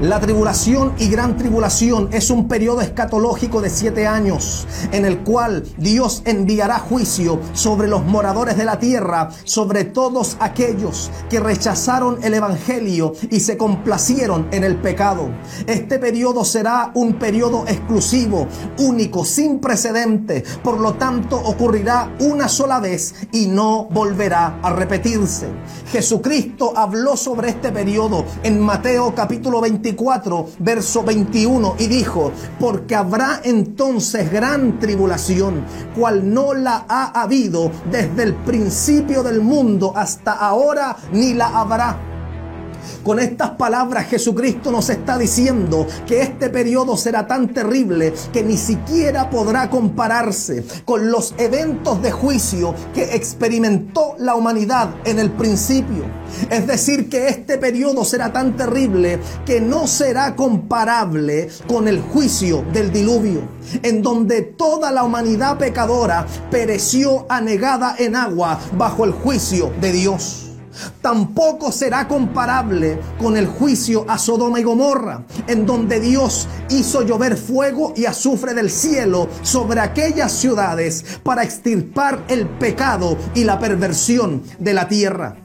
La tribulación y gran tribulación es un periodo escatológico de siete años en el cual Dios enviará juicio sobre los moradores de la tierra, sobre todos aquellos que rechazaron el Evangelio y se complacieron en el pecado. Este periodo será un periodo exclusivo, único, sin precedente, por lo tanto ocurrirá una sola vez y no volverá a repetirse. Jesucristo habló sobre este periodo en Mateo capítulo 20 verso 21, y dijo, porque habrá entonces gran tribulación, cual no la ha habido desde el principio del mundo hasta ahora, ni la habrá con estas palabras Jesucristo nos está diciendo que este periodo será tan terrible que ni siquiera podrá compararse con los eventos de juicio que experimentó la humanidad en el principio. Es decir, que este periodo será tan terrible que no será comparable con el juicio del diluvio, en donde toda la humanidad pecadora pereció anegada en agua bajo el juicio de Dios. Tampoco será comparable con el juicio a Sodoma y Gomorra, en donde Dios hizo llover fuego y azufre del cielo sobre aquellas ciudades para extirpar el pecado y la perversión de la tierra.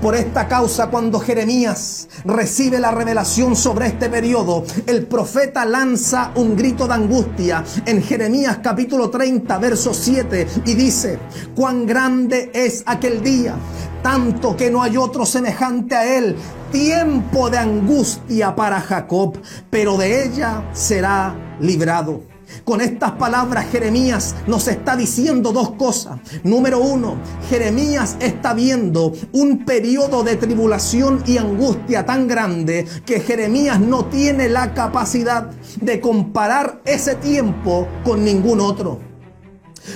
Por esta causa, cuando Jeremías recibe la revelación sobre este periodo, el profeta lanza un grito de angustia en Jeremías capítulo 30, verso 7, y dice, cuán grande es aquel día, tanto que no hay otro semejante a él, tiempo de angustia para Jacob, pero de ella será librado. Con estas palabras Jeremías nos está diciendo dos cosas. Número uno, Jeremías está viendo un periodo de tribulación y angustia tan grande que Jeremías no tiene la capacidad de comparar ese tiempo con ningún otro.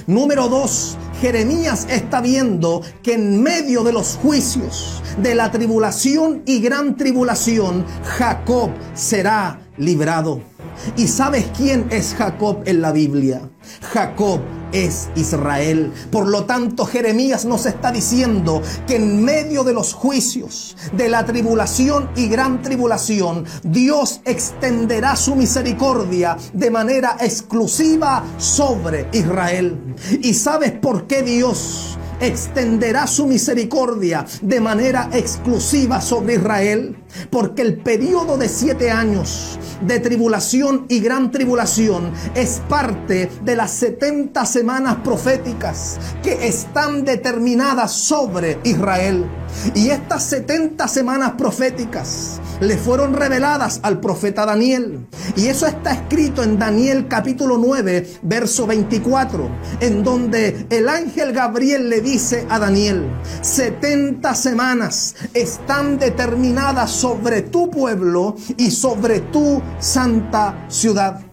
Número dos, Jeremías está viendo que en medio de los juicios, de la tribulación y gran tribulación, Jacob será librado. ¿Y sabes quién es Jacob en la Biblia? Jacob es Israel. Por lo tanto, Jeremías nos está diciendo que en medio de los juicios, de la tribulación y gran tribulación, Dios extenderá su misericordia de manera exclusiva sobre Israel. ¿Y sabes por qué Dios extenderá su misericordia de manera exclusiva sobre Israel? Porque el periodo de siete años de tribulación y gran tribulación es parte de las 70 semanas proféticas que están determinadas sobre Israel. Y estas 70 semanas proféticas le fueron reveladas al profeta Daniel. Y eso está escrito en Daniel capítulo 9, verso 24, en donde el ángel Gabriel le dice a Daniel, 70 semanas están determinadas sobre tu pueblo y sobre tu santa ciudad.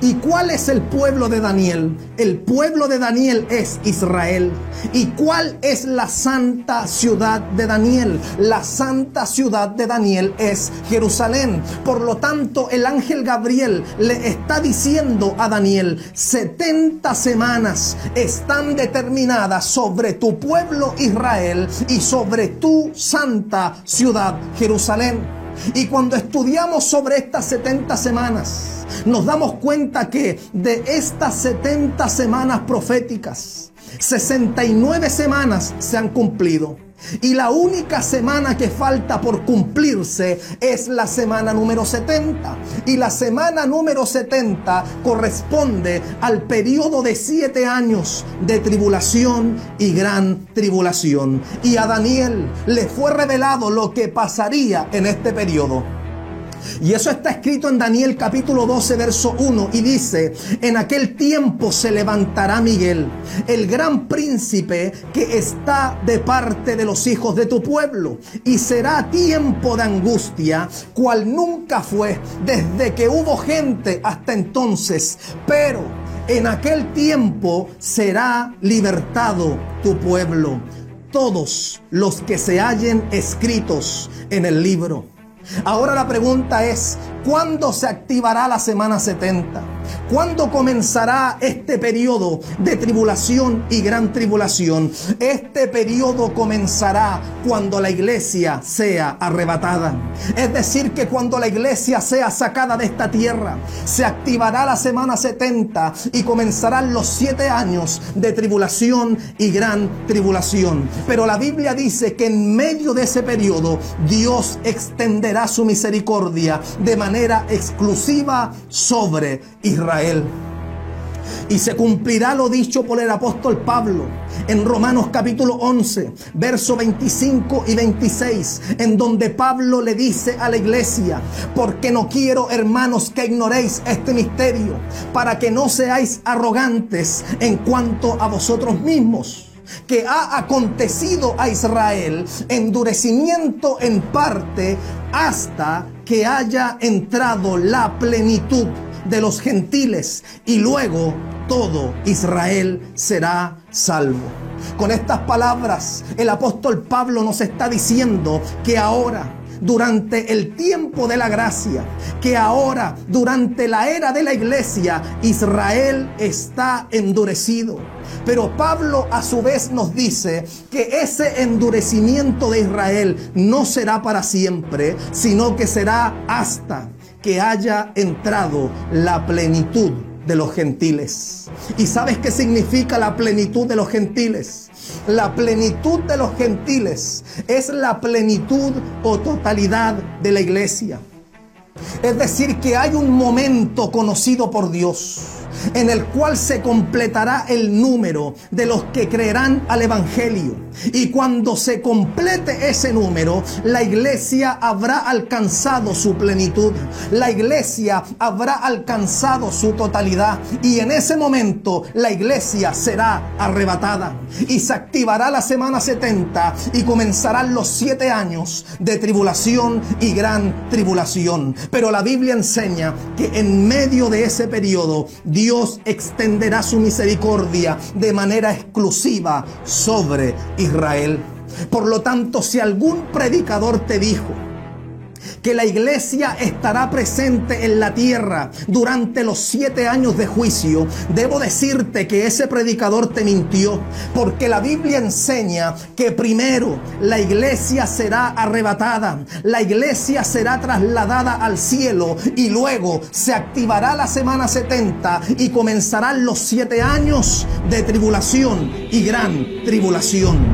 ¿Y cuál es el pueblo de Daniel? El pueblo de Daniel es Israel. ¿Y cuál es la santa ciudad de Daniel? La santa ciudad de Daniel es Jerusalén. Por lo tanto, el ángel Gabriel le está diciendo a Daniel, 70 semanas están determinadas sobre tu pueblo Israel y sobre tu santa ciudad Jerusalén. Y cuando estudiamos sobre estas 70 semanas, nos damos cuenta que de estas 70 semanas proféticas, 69 semanas se han cumplido. Y la única semana que falta por cumplirse es la semana número 70. Y la semana número 70 corresponde al periodo de siete años de tribulación y gran tribulación. Y a Daniel le fue revelado lo que pasaría en este periodo. Y eso está escrito en Daniel capítulo 12, verso 1, y dice, en aquel tiempo se levantará Miguel, el gran príncipe que está de parte de los hijos de tu pueblo, y será tiempo de angustia, cual nunca fue desde que hubo gente hasta entonces, pero en aquel tiempo será libertado tu pueblo, todos los que se hallen escritos en el libro. Ahora la pregunta es, ¿cuándo se activará la semana 70? ¿Cuándo comenzará este periodo de tribulación y gran tribulación? Este periodo comenzará cuando la iglesia sea arrebatada. Es decir, que cuando la iglesia sea sacada de esta tierra, se activará la semana 70 y comenzarán los siete años de tribulación y gran tribulación. Pero la Biblia dice que en medio de ese periodo Dios extenderá su misericordia de manera exclusiva sobre Israel. Y se cumplirá lo dicho por el apóstol Pablo en Romanos capítulo 11, verso 25 y 26, en donde Pablo le dice a la iglesia, porque no quiero hermanos que ignoréis este misterio, para que no seáis arrogantes en cuanto a vosotros mismos que ha acontecido a Israel endurecimiento en parte hasta que haya entrado la plenitud de los gentiles y luego todo Israel será salvo. Con estas palabras, el apóstol Pablo nos está diciendo que ahora, durante el tiempo de la gracia, que ahora, durante la era de la iglesia, Israel está endurecido. Pero Pablo a su vez nos dice que ese endurecimiento de Israel no será para siempre, sino que será hasta que haya entrado la plenitud de los gentiles. ¿Y sabes qué significa la plenitud de los gentiles? La plenitud de los gentiles es la plenitud o totalidad de la iglesia. Es decir, que hay un momento conocido por Dios en el cual se completará el número de los que creerán al Evangelio. Y cuando se complete ese número, la iglesia habrá alcanzado su plenitud. La iglesia habrá alcanzado su totalidad. Y en ese momento la iglesia será arrebatada. Y se activará la semana 70 y comenzarán los siete años de tribulación y gran tribulación. Pero la Biblia enseña que en medio de ese periodo Dios Dios extenderá su misericordia de manera exclusiva sobre Israel. Por lo tanto, si algún predicador te dijo, que la iglesia estará presente en la tierra durante los siete años de juicio, debo decirte que ese predicador te mintió, porque la Biblia enseña que primero la iglesia será arrebatada, la iglesia será trasladada al cielo y luego se activará la semana 70 y comenzarán los siete años de tribulación y gran tribulación.